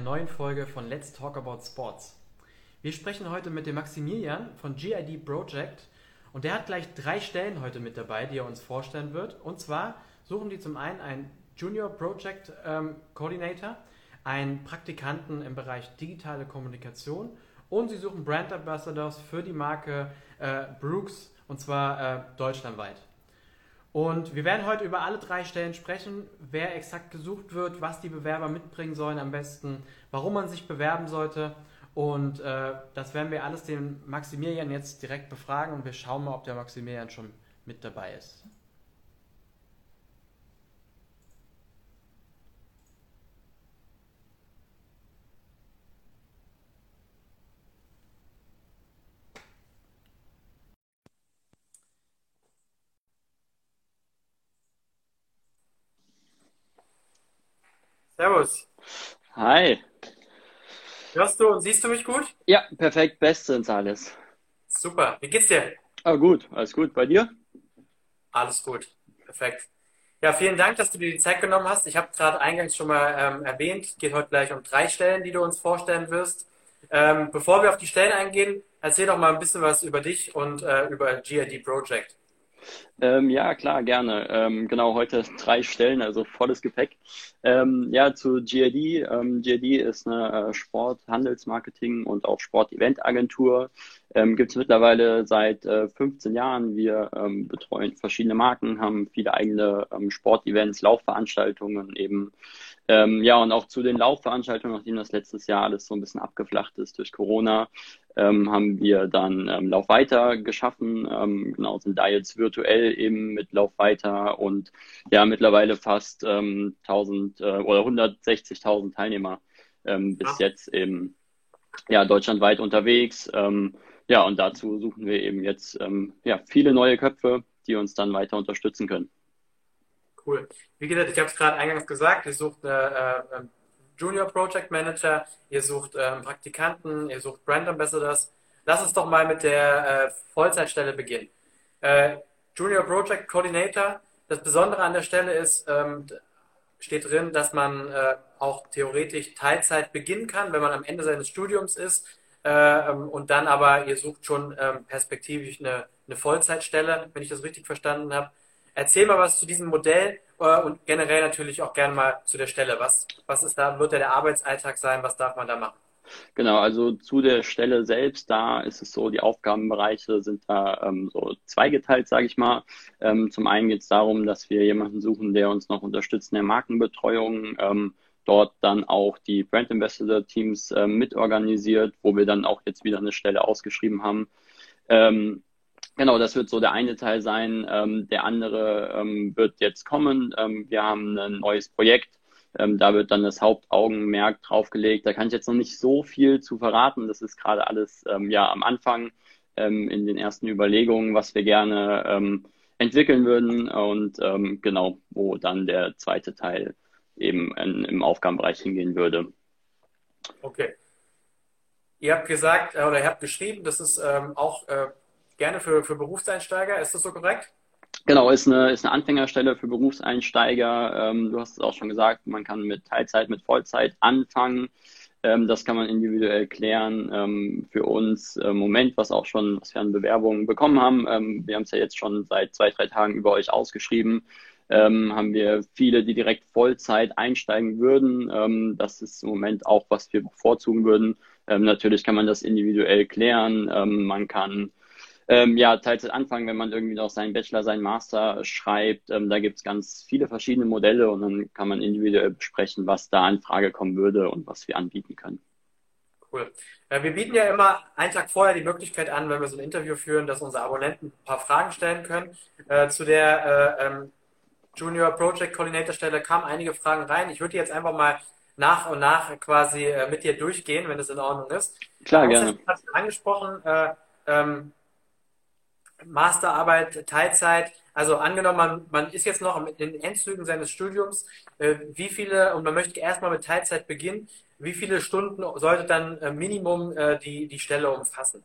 neuen Folge von Let's Talk About Sports. Wir sprechen heute mit dem Maximilian von GID Project und der hat gleich drei Stellen heute mit dabei, die er uns vorstellen wird. Und zwar suchen die zum einen einen Junior Project ähm, Coordinator, einen Praktikanten im Bereich digitale Kommunikation und sie suchen Brand Ambassadors für die Marke äh, Brooks und zwar äh, deutschlandweit. Und wir werden heute über alle drei Stellen sprechen, wer exakt gesucht wird, was die Bewerber mitbringen sollen am besten, warum man sich bewerben sollte. Und äh, das werden wir alles den Maximilian jetzt direkt befragen und wir schauen mal, ob der Maximilian schon mit dabei ist. Servus. Hi. Hörst du und siehst du mich gut? Ja, perfekt, bestens alles. Super. Wie geht's dir? Ah, gut, alles gut. Bei dir? Alles gut. Perfekt. Ja, vielen Dank, dass du dir die Zeit genommen hast. Ich habe gerade eingangs schon mal ähm, erwähnt, geht heute gleich um drei Stellen, die du uns vorstellen wirst. Ähm, bevor wir auf die Stellen eingehen, erzähl doch mal ein bisschen was über dich und äh, über GID Project. Ähm, ja, klar, gerne. Ähm, genau, heute drei Stellen, also volles Gepäck. Ähm, ja, zu GID. Ähm, GID ist eine äh, Sport-, Handelsmarketing- und auch Sport-Event-Agentur. Ähm, Gibt es mittlerweile seit äh, 15 Jahren. Wir ähm, betreuen verschiedene Marken, haben viele eigene Sportevents, Laufveranstaltungen eben. Ähm, ja, und auch zu den Laufveranstaltungen, nachdem das letztes Jahr alles so ein bisschen abgeflacht ist durch Corona, ähm, haben wir dann ähm, Lauf weiter geschaffen. Ähm, genau, sind da jetzt virtuell eben mit Lauf weiter und ja, mittlerweile fast ähm, 1000 äh, oder 160.000 Teilnehmer ähm, bis ja. jetzt eben ja, deutschlandweit unterwegs. Ähm, ja, und dazu suchen wir eben jetzt ähm, ja, viele neue Köpfe, die uns dann weiter unterstützen können. Cool. Wie gesagt, ich habe es gerade eingangs gesagt, ihr sucht äh, äh, Junior Project Manager, ihr sucht ähm, Praktikanten, ihr sucht Brand Ambassadors. Lass uns doch mal mit der äh, Vollzeitstelle beginnen. Äh, Junior Project Coordinator, das Besondere an der Stelle ist, ähm, steht drin, dass man äh, auch theoretisch Teilzeit beginnen kann, wenn man am Ende seines Studiums ist. Ähm, und dann aber, ihr sucht schon ähm, perspektivisch eine, eine Vollzeitstelle, wenn ich das richtig verstanden habe. Erzähl mal was zu diesem Modell äh, und generell natürlich auch gerne mal zu der Stelle. Was, was ist da, wird da der Arbeitsalltag sein? Was darf man da machen? Genau, also zu der Stelle selbst, da ist es so, die Aufgabenbereiche sind da ähm, so zweigeteilt, sage ich mal. Ähm, zum einen geht es darum, dass wir jemanden suchen, der uns noch unterstützt in der Markenbetreuung, ähm, dort dann auch die Brand Ambassador Teams ähm, mitorganisiert, wo wir dann auch jetzt wieder eine Stelle ausgeschrieben haben. Ähm, Genau, das wird so der eine Teil sein. Ähm, der andere ähm, wird jetzt kommen. Ähm, wir haben ein neues Projekt. Ähm, da wird dann das Hauptaugenmerk draufgelegt. Da kann ich jetzt noch nicht so viel zu verraten. Das ist gerade alles ähm, ja am Anfang ähm, in den ersten Überlegungen, was wir gerne entwickeln würden und genau, wo dann der zweite Teil eben in, im Aufgabenbereich hingehen würde. Okay. Ihr habt gesagt äh, oder ihr habt geschrieben, dass es auch äh gerne für, für Berufseinsteiger. Ist das so korrekt? Genau, ist eine, ist eine Anfängerstelle für Berufseinsteiger. Ähm, du hast es auch schon gesagt, man kann mit Teilzeit, mit Vollzeit anfangen. Ähm, das kann man individuell klären. Ähm, für uns im Moment, was auch schon, was wir an Bewerbungen bekommen haben, ähm, wir haben es ja jetzt schon seit zwei, drei Tagen über euch ausgeschrieben, ähm, haben wir viele, die direkt Vollzeit einsteigen würden. Ähm, das ist im Moment auch, was wir bevorzugen würden. natürlich kann man das individuell klären. man kann ähm, ja, Teilzeit anfangen, wenn man irgendwie noch seinen Bachelor, seinen Master schreibt. Ähm, da gibt es ganz viele verschiedene Modelle und dann kann man individuell besprechen, was da in Frage kommen würde und was wir anbieten können. Cool. Äh, wir bieten ja immer einen Tag vorher die Möglichkeit an, wenn wir so ein Interview führen, dass unsere Abonnenten ein paar Fragen stellen können. Äh, zu der äh, ähm, Junior Project Coordinator Stelle kamen einige Fragen rein. Ich würde die jetzt einfach mal nach und nach quasi äh, mit dir durchgehen, wenn es in Ordnung ist. Klar, gerne. Du hast angesprochen, äh, ähm, Masterarbeit, Teilzeit. Also angenommen, man, man ist jetzt noch in den Endzügen seines Studiums, äh, wie viele, und man möchte erstmal mit Teilzeit beginnen, wie viele Stunden sollte dann äh, Minimum äh, die, die Stelle umfassen?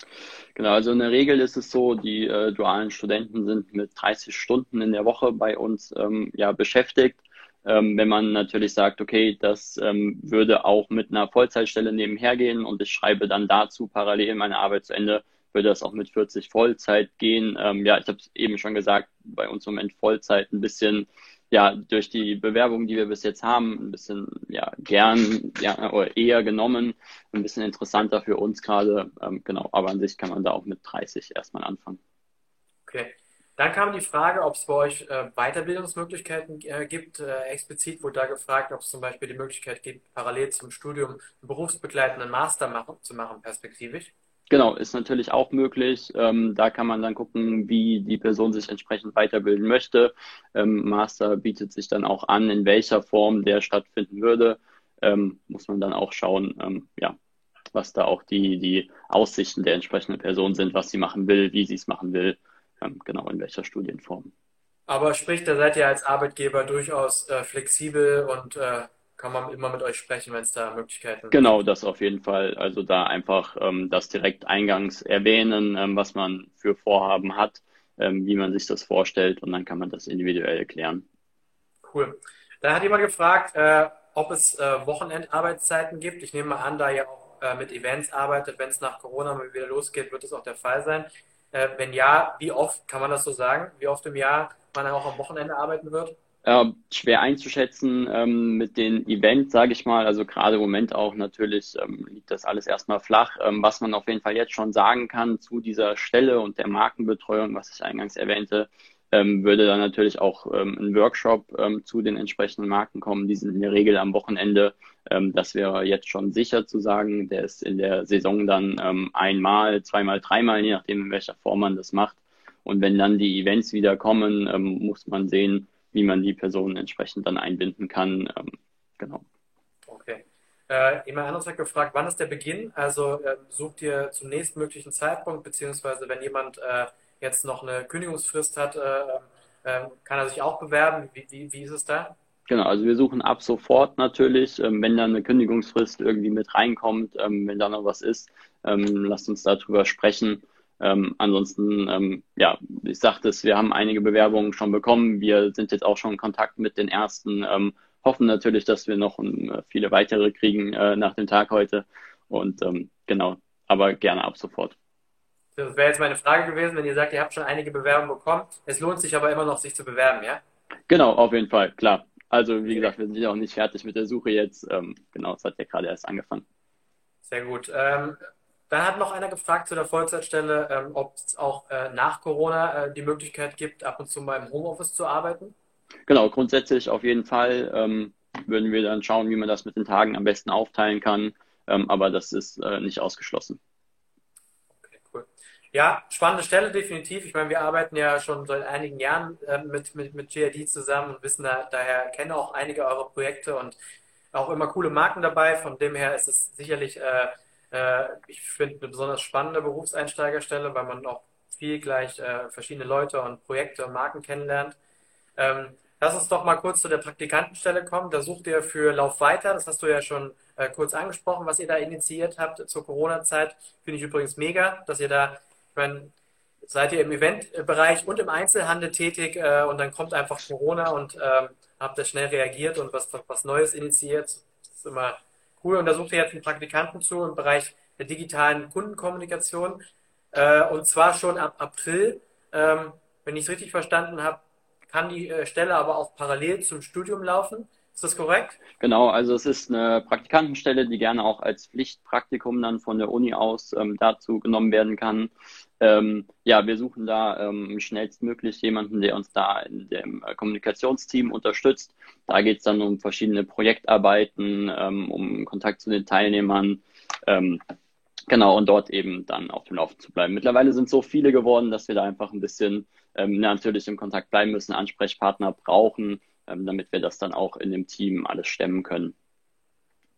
Genau, also in der Regel ist es so, die äh, dualen Studenten sind mit 30 Stunden in der Woche bei uns ähm, ja, beschäftigt. Ähm, wenn man natürlich sagt, okay, das ähm, würde auch mit einer Vollzeitstelle nebenher gehen und ich schreibe dann dazu parallel meine Arbeit zu Ende, würde das auch mit 40 Vollzeit gehen. Ähm, ja, ich habe es eben schon gesagt, bei uns im Moment Vollzeit ein bisschen, ja, durch die Bewerbungen, die wir bis jetzt haben, ein bisschen, ja, gern, ja, oder eher genommen, ein bisschen interessanter für uns gerade. Ähm, genau, aber an sich kann man da auch mit 30 erstmal anfangen. Okay. Dann kam die Frage, ob es bei euch äh, Weiterbildungsmöglichkeiten äh, gibt. Äh, explizit wurde da gefragt, ob es zum Beispiel die Möglichkeit gibt, parallel zum Studium einen berufsbegleitenden Master machen, zu machen, perspektivisch. Genau, ist natürlich auch möglich. Ähm, da kann man dann gucken, wie die Person sich entsprechend weiterbilden möchte. Ähm, Master bietet sich dann auch an, in welcher Form der stattfinden würde. Ähm, muss man dann auch schauen, ähm, ja, was da auch die, die Aussichten der entsprechenden Person sind, was sie machen will, wie sie es machen will ähm, genau in welcher Studienform. Aber sprich, da seid ihr als Arbeitgeber durchaus äh, flexibel und äh, kann man immer mit euch sprechen, wenn es da Möglichkeiten gibt. Genau, das auf jeden Fall. Also da einfach ähm, das direkt eingangs erwähnen, ähm, was man für Vorhaben hat, ähm, wie man sich das vorstellt und dann kann man das individuell erklären. Cool. Da hat jemand gefragt, äh, ob es äh, Wochenendarbeitszeiten gibt. Ich nehme mal an, da ihr auch äh, mit Events arbeitet, wenn es nach Corona mal wieder losgeht, wird es auch der Fall sein. Äh, wenn ja, wie oft kann man das so sagen? Wie oft im Jahr man auch am Wochenende arbeiten wird? Äh, schwer einzuschätzen ähm, mit den Events, sage ich mal. Also gerade im Moment auch natürlich ähm, liegt das alles erstmal flach. Ähm, was man auf jeden Fall jetzt schon sagen kann zu dieser Stelle und der Markenbetreuung, was ich eingangs erwähnte, ähm, würde dann natürlich auch ähm, ein Workshop ähm, zu den entsprechenden Marken kommen. Die sind in der Regel am Wochenende. Das wäre jetzt schon sicher zu sagen. Der ist in der Saison dann einmal, zweimal, dreimal, je nachdem, in welcher Form man das macht. Und wenn dann die Events wieder kommen, muss man sehen, wie man die Personen entsprechend dann einbinden kann. Ähm, genau. Okay. Äh, jemand anderes hat gefragt, wann ist der Beginn? Also äh, sucht ihr zum nächstmöglichen Zeitpunkt, beziehungsweise wenn jemand äh, jetzt noch eine Kündigungsfrist hat, äh, äh, kann er sich auch bewerben? Wie, wie, wie ist es da? Genau, also wir suchen ab sofort natürlich, ähm, wenn dann eine Kündigungsfrist irgendwie mit reinkommt, ähm, wenn da noch was ist, ähm, lasst uns darüber sprechen. Ähm, ansonsten, ähm, ja, ich sagte es, wir haben einige Bewerbungen schon bekommen. Wir sind jetzt auch schon in Kontakt mit den ersten, ähm, hoffen natürlich, dass wir noch äh, viele weitere kriegen äh, nach dem Tag heute. Und genau, aber gerne ab sofort. Das wäre jetzt meine Frage gewesen, wenn ihr sagt, ihr habt schon einige Bewerbungen bekommen. Es lohnt sich aber immer noch, sich zu bewerben, ja? Genau, auf jeden Fall, klar. Also wie gesagt, wir sind ja auch nicht fertig mit der Suche jetzt. Ähm, genau, es hat ja gerade erst angefangen. Sehr gut. Ähm, dann hat noch einer gefragt zu der Vollzeitstelle, ähm, ob es auch äh, nach Corona äh, die Möglichkeit gibt, ab und zu mal im Homeoffice zu arbeiten. Genau, grundsätzlich auf jeden Fall ähm, würden wir dann schauen, wie man das mit den Tagen am besten aufteilen kann. Ähm, aber das ist äh, nicht ausgeschlossen. Ja, spannende Stelle definitiv. Ich meine, wir arbeiten ja schon seit einigen Jahren äh, mit, mit, mit GID zusammen und wissen da, daher, kennen auch einige eurer Projekte und auch immer coole Marken dabei. Von dem her ist es sicherlich, äh, ich finde, eine besonders spannende Berufseinsteigerstelle, weil man auch viel gleich äh, verschiedene Leute und Projekte und Marken kennenlernt. Ähm, lass uns doch mal kurz zu der Praktikantenstelle kommen. Da sucht ihr für Lauf weiter, das hast du ja schon äh, kurz angesprochen, was ihr da initiiert habt zur Corona-Zeit. Finde ich übrigens mega, dass ihr da ich meine, seid ihr im Eventbereich und im Einzelhandel tätig äh, und dann kommt einfach Corona und ähm, habt da schnell reagiert und was, was Neues initiiert. Das ist immer cool. Und da sucht ihr jetzt einen Praktikanten zu im Bereich der digitalen Kundenkommunikation. Äh, und zwar schon ab April. Ähm, wenn ich es richtig verstanden habe, kann die äh, Stelle aber auch parallel zum Studium laufen. Ist das korrekt? Genau, also es ist eine Praktikantenstelle, die gerne auch als Pflichtpraktikum dann von der Uni aus ähm, dazu genommen werden kann. Ähm, ja, wir suchen da ähm, schnellstmöglich jemanden, der uns da in dem äh, Kommunikationsteam unterstützt. Da geht es dann um verschiedene Projektarbeiten, ähm, um Kontakt zu den Teilnehmern. Ähm, genau, und dort eben dann auf dem Laufen zu bleiben. Mittlerweile sind so viele geworden, dass wir da einfach ein bisschen ähm, natürlich im Kontakt bleiben müssen, Ansprechpartner brauchen ähm, damit wir das dann auch in dem Team alles stemmen können.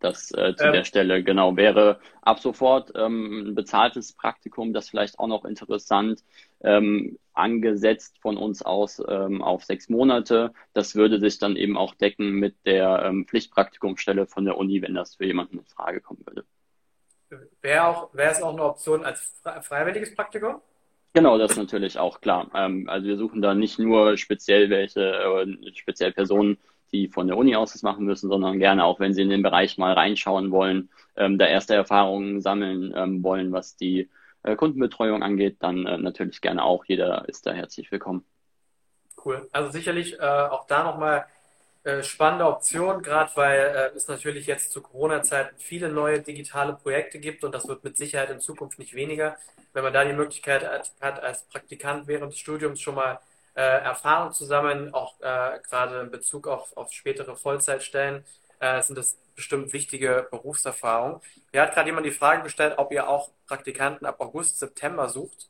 Das äh, zu ähm, der Stelle genau wäre ab sofort ähm, ein bezahltes Praktikum, das vielleicht auch noch interessant, ähm, angesetzt von uns aus ähm, auf sechs Monate. Das würde sich dann eben auch decken mit der ähm, Pflichtpraktikumsstelle von der Uni, wenn das für jemanden in Frage kommen würde. Wäre auch, wäre es auch eine Option als freiwilliges Praktikum? Genau, das ist natürlich auch klar. Ähm, also wir suchen da nicht nur speziell welche, äh, speziell Personen, die von der Uni aus das machen müssen, sondern gerne auch, wenn sie in den Bereich mal reinschauen wollen, ähm, da erste Erfahrungen sammeln ähm, wollen, was die äh, Kundenbetreuung angeht, dann äh, natürlich gerne auch. Jeder ist da herzlich willkommen. Cool. Also sicherlich äh, auch da nochmal äh, spannende Option, gerade weil äh, es natürlich jetzt zu Corona-Zeiten viele neue digitale Projekte gibt und das wird mit Sicherheit in Zukunft nicht weniger. Wenn man da die Möglichkeit hat, als Praktikant während des Studiums schon mal äh, Erfahrung zu sammeln, auch äh, gerade in Bezug auf, auf spätere Vollzeitstellen, äh, sind das bestimmt wichtige Berufserfahrungen. Mir hat gerade jemand die Frage gestellt, ob ihr auch Praktikanten ab August, September sucht.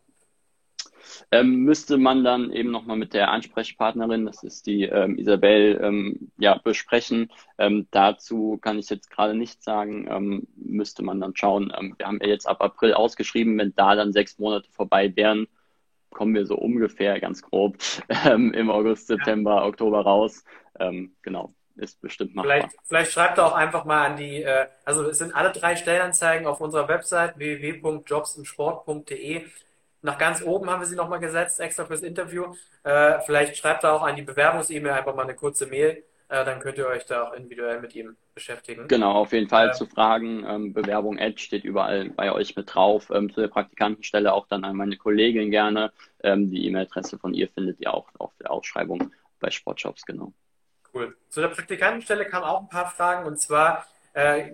Ähm, müsste man dann eben nochmal mit der Ansprechpartnerin, das ist die ähm, Isabel, ähm, ja, besprechen. Ähm, dazu kann ich jetzt gerade nichts sagen, ähm, müsste man dann schauen. Ähm, wir haben ja jetzt ab April ausgeschrieben, wenn da dann sechs Monate vorbei wären, kommen wir so ungefähr ganz grob im August, September, ja. Oktober raus. genau ist bestimmt machbar. Vielleicht, vielleicht schreibt er auch einfach mal an die, äh, also es sind alle drei Stellenanzeigen auf unserer Website www.jobsimsport.de. Nach ganz oben haben wir sie nochmal gesetzt, extra fürs Interview. Äh, vielleicht schreibt er auch an die Bewerbungs-E-Mail einfach mal eine kurze Mail. Äh, dann könnt ihr euch da auch individuell mit ihm beschäftigen. Genau, auf jeden Fall äh, zu Fragen. Ähm, Bewerbung Edge steht überall bei euch mit drauf. Ähm, zu der Praktikantenstelle auch dann an meine Kollegin gerne. Ähm, die E-Mail-Adresse von ihr findet ihr auch auf der Ausschreibung bei Sportshops, genau. Cool. Zu der Praktikantenstelle kamen auch ein paar Fragen und zwar äh,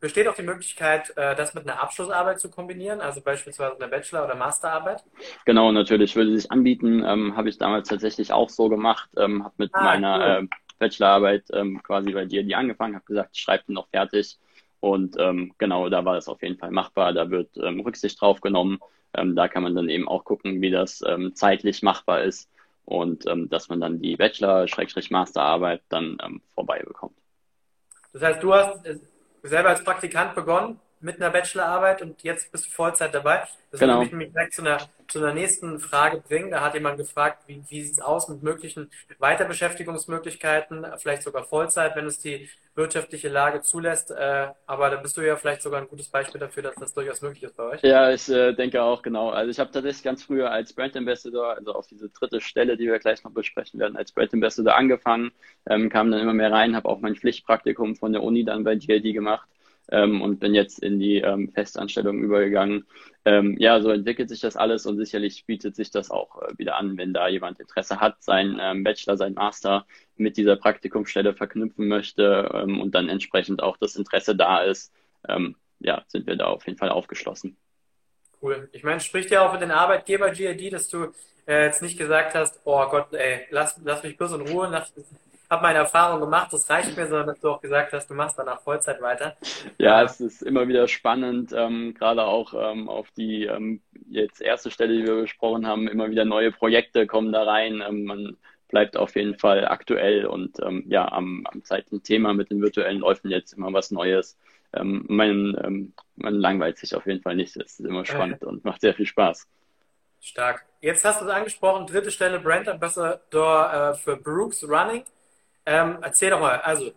besteht auch die Möglichkeit, äh, das mit einer Abschlussarbeit zu kombinieren, also beispielsweise eine Bachelor- oder Masterarbeit? Genau, natürlich würde sich anbieten. Ähm, habe ich damals tatsächlich auch so gemacht. Ähm, habe mit ah, meiner cool. äh, Bachelorarbeit ähm, quasi bei dir die angefangen, habe gesagt, ich schreibe die noch fertig. Und ähm, genau, da war das auf jeden Fall machbar. Da wird ähm, Rücksicht drauf genommen. Ähm, da kann man dann eben auch gucken, wie das ähm, zeitlich machbar ist und ähm, dass man dann die Bachelor-Masterarbeit dann ähm, vorbei bekommt. Das heißt, du hast selber als Praktikant begonnen mit einer Bachelorarbeit und jetzt bist du Vollzeit dabei. Das genau. würde mich direkt zu einer, zu einer nächsten Frage bringen. Da hat jemand gefragt, wie, wie sieht es aus mit möglichen Weiterbeschäftigungsmöglichkeiten, vielleicht sogar Vollzeit, wenn es die wirtschaftliche Lage zulässt. Äh, aber da bist du ja vielleicht sogar ein gutes Beispiel dafür, dass das durchaus möglich ist bei euch. Ja, ich äh, denke auch, genau. Also ich habe tatsächlich ganz früher als Brand Ambassador, also auf diese dritte Stelle, die wir gleich noch besprechen werden, als Brand Ambassador angefangen, ähm, kam dann immer mehr rein, habe auch mein Pflichtpraktikum von der Uni dann bei GLD gemacht ähm, und bin jetzt in die ähm, Festanstellung übergegangen. Ähm, ja, so entwickelt sich das alles und sicherlich bietet sich das auch äh, wieder an, wenn da jemand Interesse hat, seinen ähm, Bachelor, seinen Master mit dieser Praktikumsstelle verknüpfen möchte ähm, und dann entsprechend auch das Interesse da ist. Ähm, ja, sind wir da auf jeden Fall aufgeschlossen. Cool. Ich meine, spricht ja auch für den Arbeitgeber GRD, dass du äh, jetzt nicht gesagt hast, oh Gott, ey, lass, lass mich bloß in Ruhe, lass, habe meine Erfahrung gemacht, das reicht mir, sondern dass du auch gesagt hast, du machst danach Vollzeit weiter. Ja, es ist immer wieder spannend, ähm, gerade auch ähm, auf die ähm, jetzt erste Stelle, die wir besprochen haben, immer wieder neue Projekte kommen da rein. Ähm, man bleibt auf jeden Fall aktuell und ähm, ja, am, am zeitlichen Thema mit den virtuellen Läufen jetzt immer was Neues. Ähm, man, man langweilt sich auf jeden Fall nicht. Es ist immer spannend und macht sehr viel Spaß. Stark. Jetzt hast du es angesprochen, dritte Stelle Brand Ambassador äh, für Brooks Running. Ähm, erzähl doch mal, also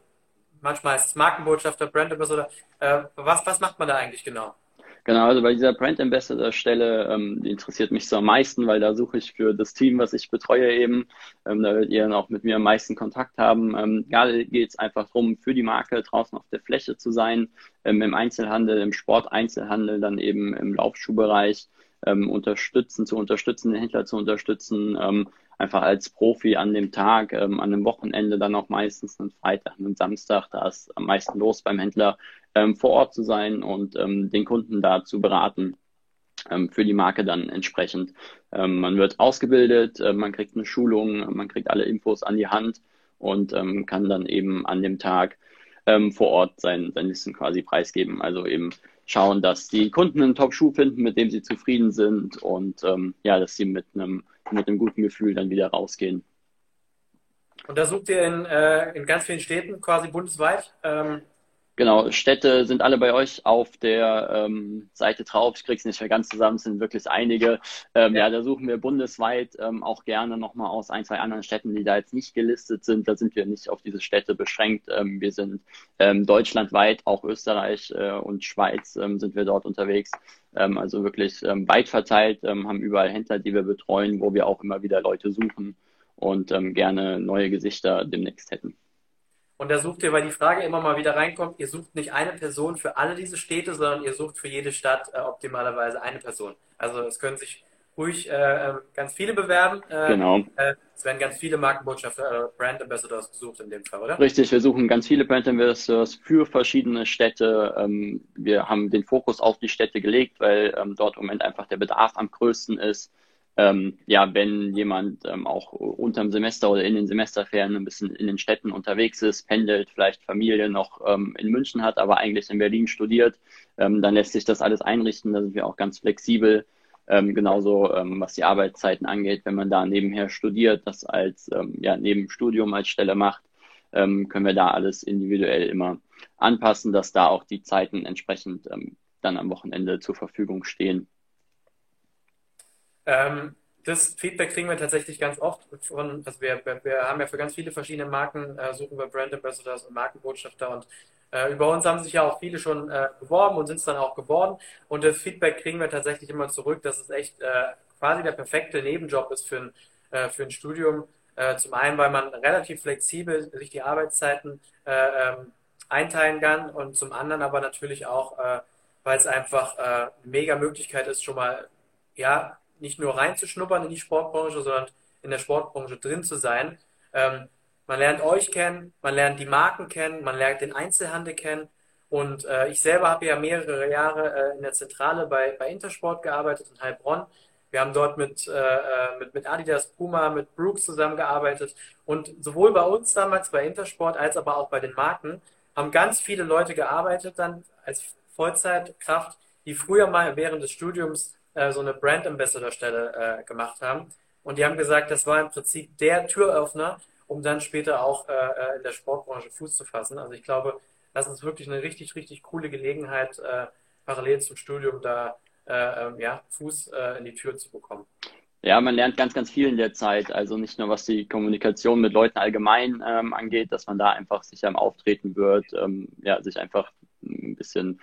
manchmal ist es Markenbotschafter, Brand Ambassador. Äh, was, was macht man da eigentlich genau? Genau, also bei dieser Brand Ambassador Stelle, ähm, die interessiert mich so am meisten, weil da suche ich für das Team, was ich betreue eben, ähm, da werdet ihr dann auch mit mir am meisten Kontakt haben. Ähm, gerade geht es einfach darum, für die Marke draußen auf der Fläche zu sein, ähm, im Einzelhandel, im Sporteinzelhandel, dann eben im Laufschuhbereich, ähm, unterstützen, zu unterstützen, den Händler zu unterstützen, ähm, einfach als Profi an dem Tag, ähm, an dem Wochenende dann auch meistens, einen Freitag, einen Samstag, da ist am meisten los beim Händler, ähm, vor Ort zu sein und ähm, den Kunden da zu beraten ähm, für die Marke dann entsprechend. Ähm, man wird ausgebildet, äh, man kriegt eine Schulung, man kriegt alle Infos an die Hand und ähm, kann dann eben an dem Tag vor Ort sein, sein Wissen quasi preisgeben. Also eben schauen, dass die Kunden einen Top-Schuh finden, mit dem sie zufrieden sind und ähm, ja, dass sie mit einem mit einem guten Gefühl dann wieder rausgehen. Und da sucht ihr in, äh, in ganz vielen Städten, quasi bundesweit. Ähm Genau, Städte sind alle bei euch auf der ähm, Seite drauf. Ich krieg's nicht mehr ganz zusammen, es sind wirklich einige. Ähm, ja. ja. da suchen wir bundesweit ähm, auch gerne nochmal aus ein, zwei anderen Städten, die da jetzt nicht gelistet sind. Da sind wir nicht auf diese Städte beschränkt. Ähm, wir sind ähm, deutschlandweit, auch Österreich äh, und Schweiz ähm, sind wir dort unterwegs. Also wirklich weit verteilt, haben überall Händler, die wir betreuen, wo wir auch immer wieder Leute suchen und gerne neue Gesichter demnächst hätten. Und da sucht ihr, weil die Frage immer mal wieder reinkommt, ihr sucht nicht eine Person für alle diese Städte, sondern ihr sucht für jede Stadt äh, optimalerweise eine Person. Also es können sich ruhig äh, ähm, ganz viele bewerben. Äh, genau. Äh, es werden ganz viele Markenbotschafter, äh, Brand Ambassadors gesucht in dem Fall, oder? Richtig, wir suchen ganz viele Brand Ambassadors für verschiedene Städte. Ähm, wir haben den Fokus auf die Städte gelegt, weil ähm, dort im Moment einfach der Bedarf am größten ist. Ähm, ja, wenn jemand ähm, auch unterm Semester oder in den Semesterferien ein bisschen in den Städten unterwegs ist, pendelt, vielleicht Familie noch ähm, in München hat, aber eigentlich in Berlin studiert, ähm, dann lässt sich das alles einrichten. Da sind wir auch ganz flexibel. Ähm, genauso ähm, was die Arbeitszeiten angeht, wenn man da nebenher studiert, das als ja, Nebenstudium als Stelle macht, können wir da alles individuell immer anpassen, dass da auch die Zeiten entsprechend dann am Wochenende zur Verfügung stehen. Ähm, das Feedback kriegen wir tatsächlich ganz oft von, also wir, wir haben ja für ganz viele verschiedene Marken, äh, suchen wir Brand Ambassadors und Markenbotschafter und äh, über uns haben sich ja auch viele schon äh, beworben und sind es dann auch geworden. Und das Feedback kriegen wir tatsächlich immer zurück, dass es echt äh, quasi der perfekte Nebenjob ist für ein, äh, für ein Studium. Äh, zum einen, weil man relativ flexibel sich die Arbeitszeiten äh, ähm, einteilen kann und zum anderen aber natürlich auch, weil es einfach eine mega Möglichkeit ist, schon mal ja nicht nur reinzuschnuppern in die Sportbranche, sondern in der Sportbranche drin zu sein. Ähm, man lernt euch kennen, man lernt die Marken kennen, man lernt den Einzelhandel kennen. Und äh, ich selber habe ja mehrere Jahre äh, in der Zentrale bei, bei Intersport gearbeitet in Heilbronn. Wir haben dort mit, äh, äh, mit, mit Adidas, Puma, mit Brooks zusammengearbeitet. Und sowohl bei uns damals bei Intersport als aber auch bei den Marken haben ganz viele Leute gearbeitet dann als Vollzeitkraft, die früher mal während des Studiums äh, so eine Brand Ambassador Stelle äh, gemacht haben. Und die haben gesagt, das war im Prinzip der Türöffner, um dann später auch äh, äh, in der Sportbranche Fuß zu fassen. Also ich glaube, das ist wirklich eine richtig, richtig coole Gelegenheit, äh, parallel zum Studium da äh, ähm, ja, Fuß in die Tür zu bekommen. Ja, man lernt ganz, ganz viel in der Zeit. Also nicht nur was die Kommunikation mit Leuten allgemein ähm, angeht, dass man da einfach sicher im Auftreten wird, ähm, ja, sich einfach ein bisschen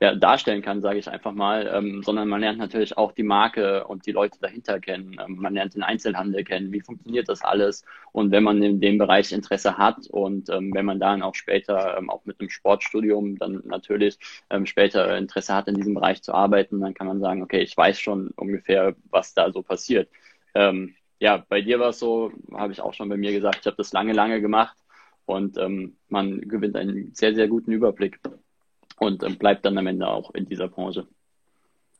ja, darstellen kann, sage ich einfach mal, ähm, sondern man lernt natürlich auch die Marke und die Leute dahinter kennen. Ähm, man lernt den Einzelhandel kennen, wie funktioniert das alles und wenn man in dem Bereich Interesse hat und ähm, wenn man dann auch später ähm, auch mit einem Sportstudium dann natürlich ähm, später Interesse hat, in diesem Bereich zu arbeiten, dann kann man sagen, okay, ich weiß schon ungefähr, was da so passiert. Ähm, ja, bei dir war es so, habe ich auch schon bei mir gesagt, ich habe das lange, lange gemacht und man gewinnt einen sehr, sehr guten Überblick und äh, bleibt dann am Ende auch in dieser Branche.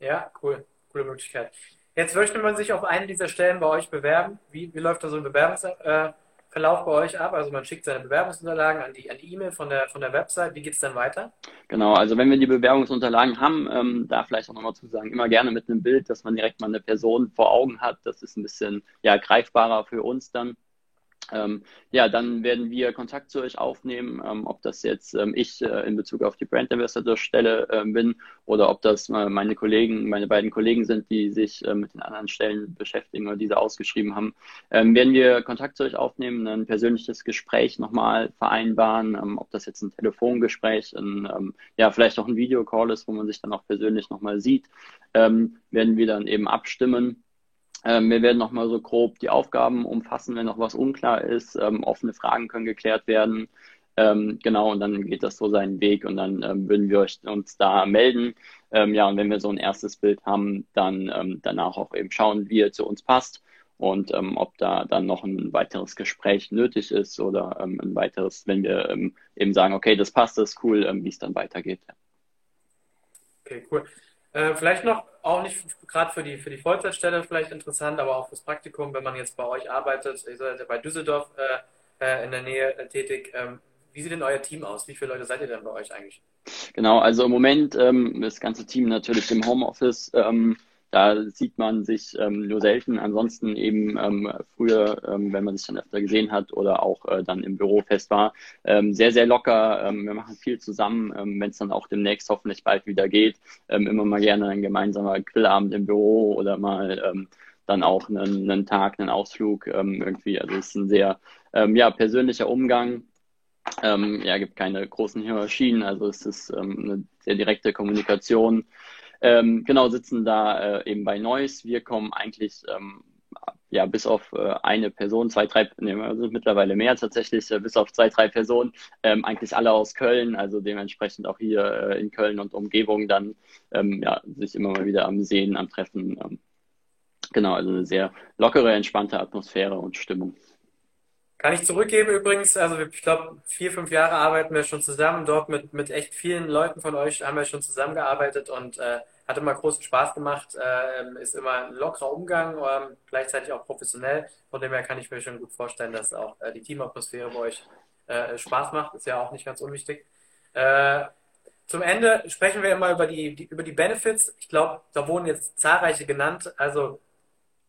Ja, cool. Coole Möglichkeit. Jetzt möchte man sich auf eine dieser Stellen bei euch bewerben. Wie, wie läuft da so ein Bewerbungsverlauf bei euch ab? Also man schickt seine Bewerbungsunterlagen an die an die E-Mail von der von der Website. Wie geht es dann weiter? Genau, also wenn wir die Bewerbungsunterlagen haben, ähm, da vielleicht auch nochmal zu sagen, immer gerne mit einem Bild, dass man direkt mal eine Person vor Augen hat. Das ist ein bisschen ja greifbarer für uns dann. Ähm, ja, dann werden wir Kontakt zu euch aufnehmen, ähm, ob das jetzt ähm, ich äh, in Bezug auf die Brand Ambassador Stelle äh, bin oder ob das äh, meine Kollegen, meine beiden Kollegen sind, die sich äh, mit den anderen Stellen beschäftigen oder diese ausgeschrieben haben. Ähm, werden wir Kontakt zu euch aufnehmen, ein persönliches Gespräch nochmal vereinbaren, ähm, ob das jetzt ein Telefongespräch, ein, ähm, ja, vielleicht auch ein Videocall ist, wo man sich dann auch persönlich nochmal sieht, werden wir dann eben abstimmen ähm, wir werden nochmal so grob die Aufgaben umfassen, wenn noch was unklar ist. Ähm, offene Fragen können geklärt werden. Ähm, genau, und dann geht das so seinen Weg und dann ähm, würden wir euch, uns da melden. Ähm, ja, und wenn wir so ein erstes Bild haben, dann ähm, danach auch eben schauen, wie er zu uns passt und ob da dann noch ein weiteres Gespräch nötig ist oder ein weiteres, wenn wir eben sagen, okay, das passt, das ist cool, wie es dann weitergeht. Okay, cool. Äh, vielleicht noch, auch nicht gerade für die, für die Vollzeitstelle vielleicht interessant, aber auch fürs Praktikum, wenn man jetzt bei euch arbeitet, ihr seid ja bei Düsseldorf äh, äh in der Nähe äh, tätig. Ähm, wie sieht denn euer Team aus? Wie viele Leute seid ihr denn bei euch eigentlich? Genau, also im Moment ähm, das ganze Team natürlich im Homeoffice. Ähm, da sieht man sich ähm, nur selten. Ansonsten eben ähm, früher, ähm, wenn man sich dann öfter gesehen hat oder auch äh, dann im Büro fest war, ähm, sehr, sehr locker. Ähm, wir machen viel zusammen, ähm, wenn es dann auch demnächst hoffentlich bald wieder geht. Ähm, immer mal gerne ein gemeinsamer Grillabend im Büro oder mal ähm, dann auch einen, einen Tag, einen Ausflug ähm, irgendwie. Also es ist ein sehr ähm, ja, persönlicher Umgang. Ähm, ja, gibt keine großen Hierarchien, also es ist ähm, eine sehr direkte Kommunikation. Ähm, genau, sitzen da äh, eben bei Neuss. Wir kommen eigentlich, ähm, ja, bis auf äh, eine Person, zwei, drei, ne, wir sind mittlerweile mehr tatsächlich, äh, bis auf zwei, drei Personen, ähm, eigentlich alle aus Köln, also dementsprechend auch hier äh, in Köln und Umgebung dann ähm, ja, sich immer mal wieder am Sehen, am Treffen. Ähm, genau, also eine sehr lockere, entspannte Atmosphäre und Stimmung. Kann ich zurückgeben übrigens, also ich glaube, vier, fünf Jahre arbeiten wir schon zusammen dort mit, mit echt vielen Leuten von euch, haben wir schon zusammengearbeitet und äh, hat immer großen Spaß gemacht, äh, ist immer ein lockerer Umgang, äh, gleichzeitig auch professionell. Von dem her kann ich mir schon gut vorstellen, dass auch äh, die Teamatmosphäre bei euch äh, Spaß macht, ist ja auch nicht ganz unwichtig. Äh, zum Ende sprechen wir immer über die, die über die Benefits. Ich glaube, da wurden jetzt zahlreiche genannt, also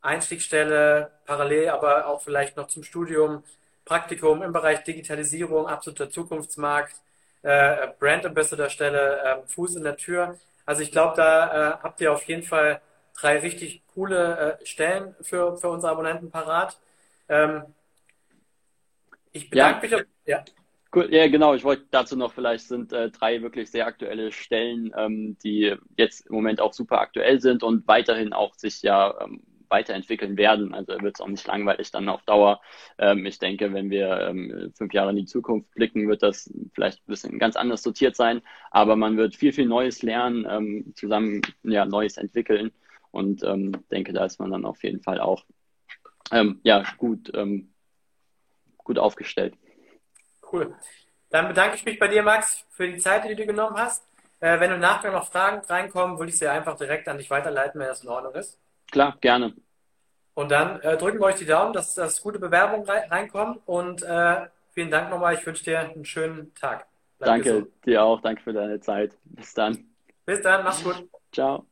Einstiegsstelle, parallel, aber auch vielleicht noch zum Studium, Praktikum im Bereich Digitalisierung, absoluter Zukunftsmarkt, äh, Brand Ambassador Stelle, äh, Fuß in der Tür. Also ich glaube, da äh, habt ihr auf jeden Fall drei richtig coole äh, Stellen für, für unsere Abonnenten parat. Ähm, ich bedanke ja. mich. Auf, ja. Cool. Ja, genau. Ich wollte dazu noch vielleicht sind äh, drei wirklich sehr aktuelle Stellen, ähm, die jetzt im Moment auch super aktuell sind und weiterhin auch sich ja ähm, weiterentwickeln werden. Also wird es auch nicht langweilig dann auf Dauer. Ähm, ich denke, wenn wir ähm, fünf Jahre in die Zukunft blicken, wird das vielleicht ein bisschen ganz anders sortiert sein. Aber man wird viel, viel Neues lernen, ähm, zusammen ja, Neues entwickeln. Und ähm, denke, da ist man dann auf jeden Fall auch ähm, ja, gut, ähm, gut aufgestellt. Cool. Dann bedanke ich mich bei dir, Max, für die Zeit, die du dir genommen hast. Äh, wenn im Nachgang noch Fragen reinkommen, würde ich sie einfach direkt an dich weiterleiten, wenn das in Ordnung ist. Klar, gerne. Und dann äh, drücken wir euch die Daumen, dass, dass gute Bewerbungen reinkommen. Und äh, vielen Dank nochmal. Ich wünsche dir einen schönen Tag. Bleib danke, gesund. dir auch. Danke für deine Zeit. Bis dann. Bis dann. Mach's gut. Ciao.